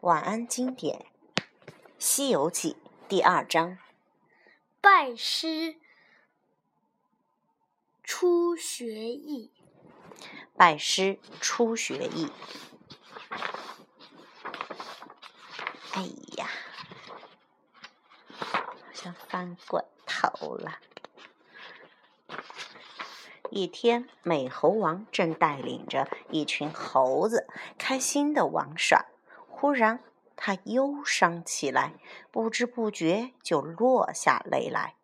晚安经典，《西游记》第二章：拜师初学艺。拜师初学艺。哎呀，好像翻过头了。一天，美猴王正带领着一群猴子开心的玩耍，忽然他忧伤起来，不知不觉就落下泪来。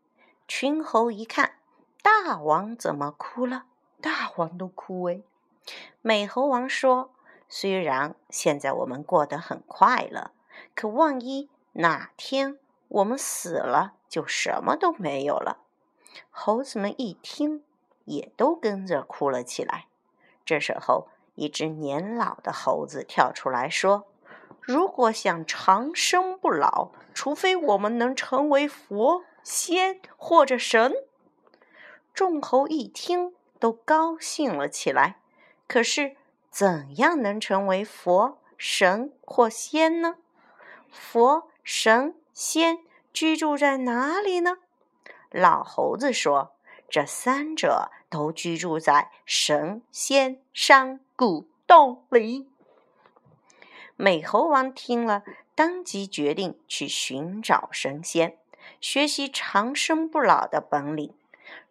群猴一看，大王怎么哭了？大王都哭哎！美猴王说：“虽然现在我们过得很快乐，可万一哪天我们死了，就什么都没有了。”猴子们一听。也都跟着哭了起来。这时候，一只年老的猴子跳出来说：“如果想长生不老，除非我们能成为佛、仙或者神。”众猴一听，都高兴了起来。可是，怎样能成为佛、神或仙呢？佛、神、仙居住在哪里呢？老猴子说。这三者都居住在神仙山谷洞里。美猴王听了，当即决定去寻找神仙，学习长生不老的本领。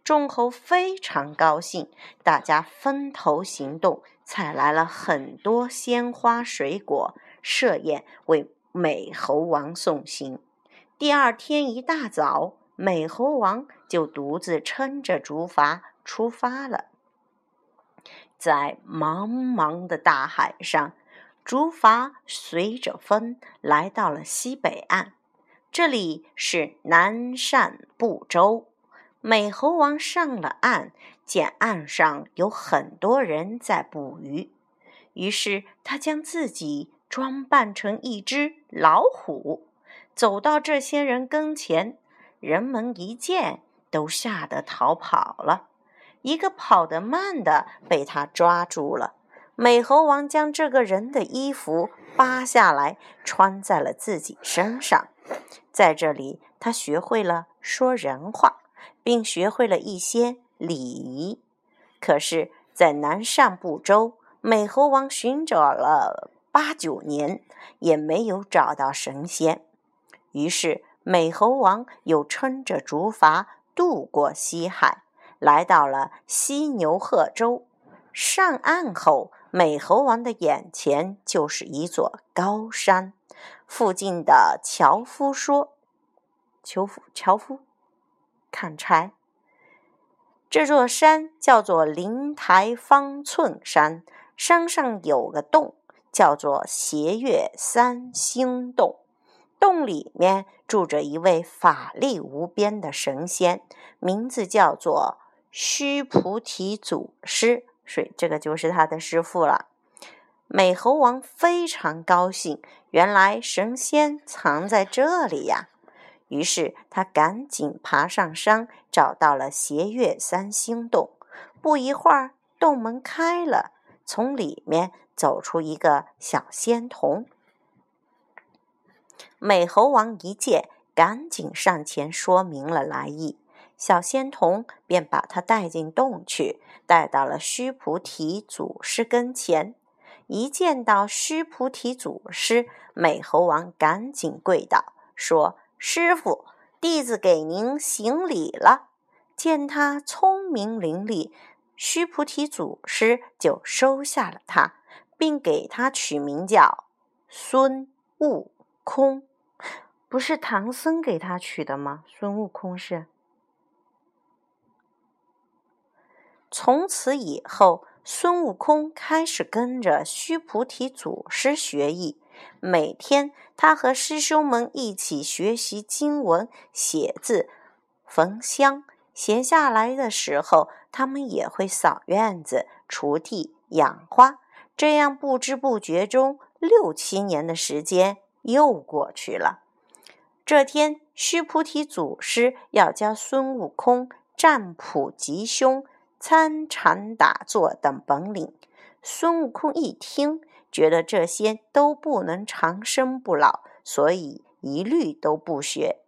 众猴非常高兴，大家分头行动，采来了很多鲜花水果，设宴为美猴王送行。第二天一大早。美猴王就独自撑着竹筏出发了。在茫茫的大海上，竹筏随着风来到了西北岸，这里是南赡部洲。美猴王上了岸，见岸上有很多人在捕鱼，于是他将自己装扮成一只老虎，走到这些人跟前。人们一见，都吓得逃跑了。一个跑得慢的被他抓住了。美猴王将这个人的衣服扒下来，穿在了自己身上。在这里，他学会了说人话，并学会了一些礼仪。可是，在南赡部洲，美猴王寻找了八九年，也没有找到神仙。于是。美猴王又撑着竹筏渡过西海，来到了犀牛贺洲。上岸后，美猴王的眼前就是一座高山。附近的樵夫说：“樵夫，樵夫，砍柴。这座山叫做灵台方寸山，山上有个洞，叫做斜月三星洞。”洞里面住着一位法力无边的神仙，名字叫做须菩提祖师，所以这个就是他的师傅了。美猴王非常高兴，原来神仙藏在这里呀！于是他赶紧爬上山，找到了斜月三星洞。不一会儿，洞门开了，从里面走出一个小仙童。美猴王一见，赶紧上前说明了来意。小仙童便把他带进洞去，带到了须菩提祖师跟前。一见到须菩提祖师，美猴王赶紧跪倒，说：“师傅，弟子给您行礼了。”见他聪明伶俐，须菩提祖师就收下了他，并给他取名叫孙悟空。不是唐僧给他取的吗？孙悟空是。从此以后，孙悟空开始跟着须菩提祖师学艺。每天，他和师兄们一起学习经文、写字、焚香。闲下来的时候，他们也会扫院子、锄地、养花。这样不知不觉中，六七年的时间又过去了。这天，须菩提祖师要教孙悟空占卜吉凶、参禅打坐等本领。孙悟空一听，觉得这些都不能长生不老，所以一律都不学。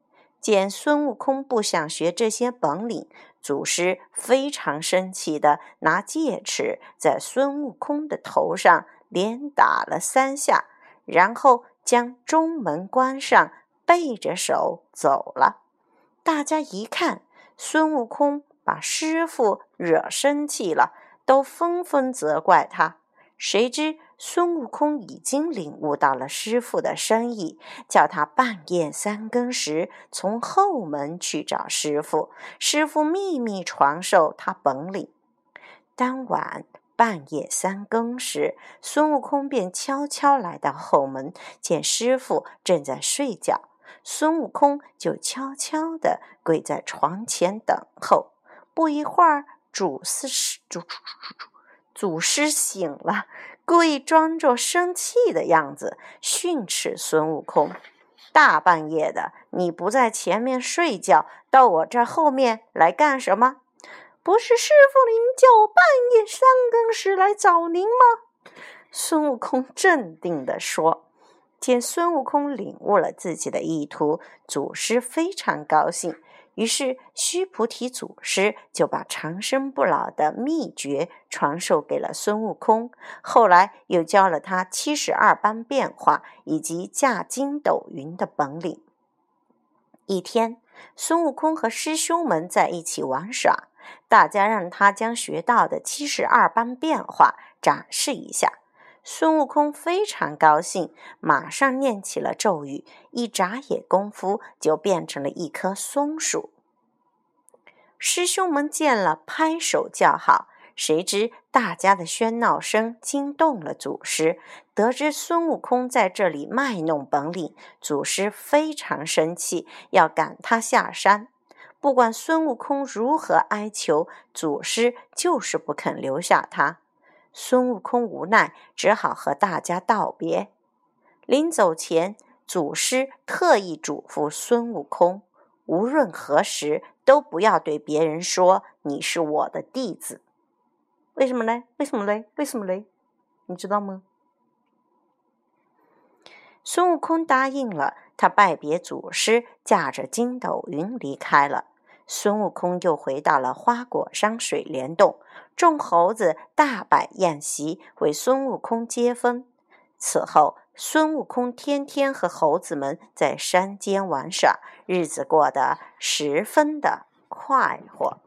见孙悟空不想学这些本领，祖师非常生气的拿戒尺在孙悟空的头上连打了三下，然后将中门关上，背着手走了。大家一看，孙悟空把师傅惹生气了，都纷纷责怪他。谁知孙悟空已经领悟到了师傅的深意，叫他半夜三更时从后门去找师傅，师傅秘密传授他本领。当晚半夜三更时，孙悟空便悄悄来到后门，见师傅正在睡觉，孙悟空就悄悄地跪在床前等候。不一会儿，祖师祖祖祖祖。祖师醒了，故意装作生气的样子训斥孙悟空：“大半夜的，你不在前面睡觉，到我这后面来干什么？不是师傅您叫我半夜三更时来找您吗？”孙悟空镇定地说。见孙悟空领悟了自己的意图，祖师非常高兴。于是，须菩提祖师就把长生不老的秘诀传授给了孙悟空。后来，又教了他七十二般变化以及驾筋斗云的本领。一天，孙悟空和师兄们在一起玩耍，大家让他将学到的七十二般变化展示一下。孙悟空非常高兴，马上念起了咒语，一眨眼功夫就变成了一棵松树。师兄们见了，拍手叫好。谁知大家的喧闹声惊动了祖师，得知孙悟空在这里卖弄本领，祖师非常生气，要赶他下山。不管孙悟空如何哀求，祖师就是不肯留下他。孙悟空无奈，只好和大家道别。临走前，祖师特意嘱咐孙悟空，无论何时都不要对别人说你是我的弟子。为什么嘞？为什么嘞？为什么嘞？你知道吗？孙悟空答应了，他拜别祖师，驾着筋斗云离开了。孙悟空又回到了花果山水帘洞，众猴子大摆宴席为孙悟空接风。此后，孙悟空天天和猴子们在山间玩耍，日子过得十分的快活。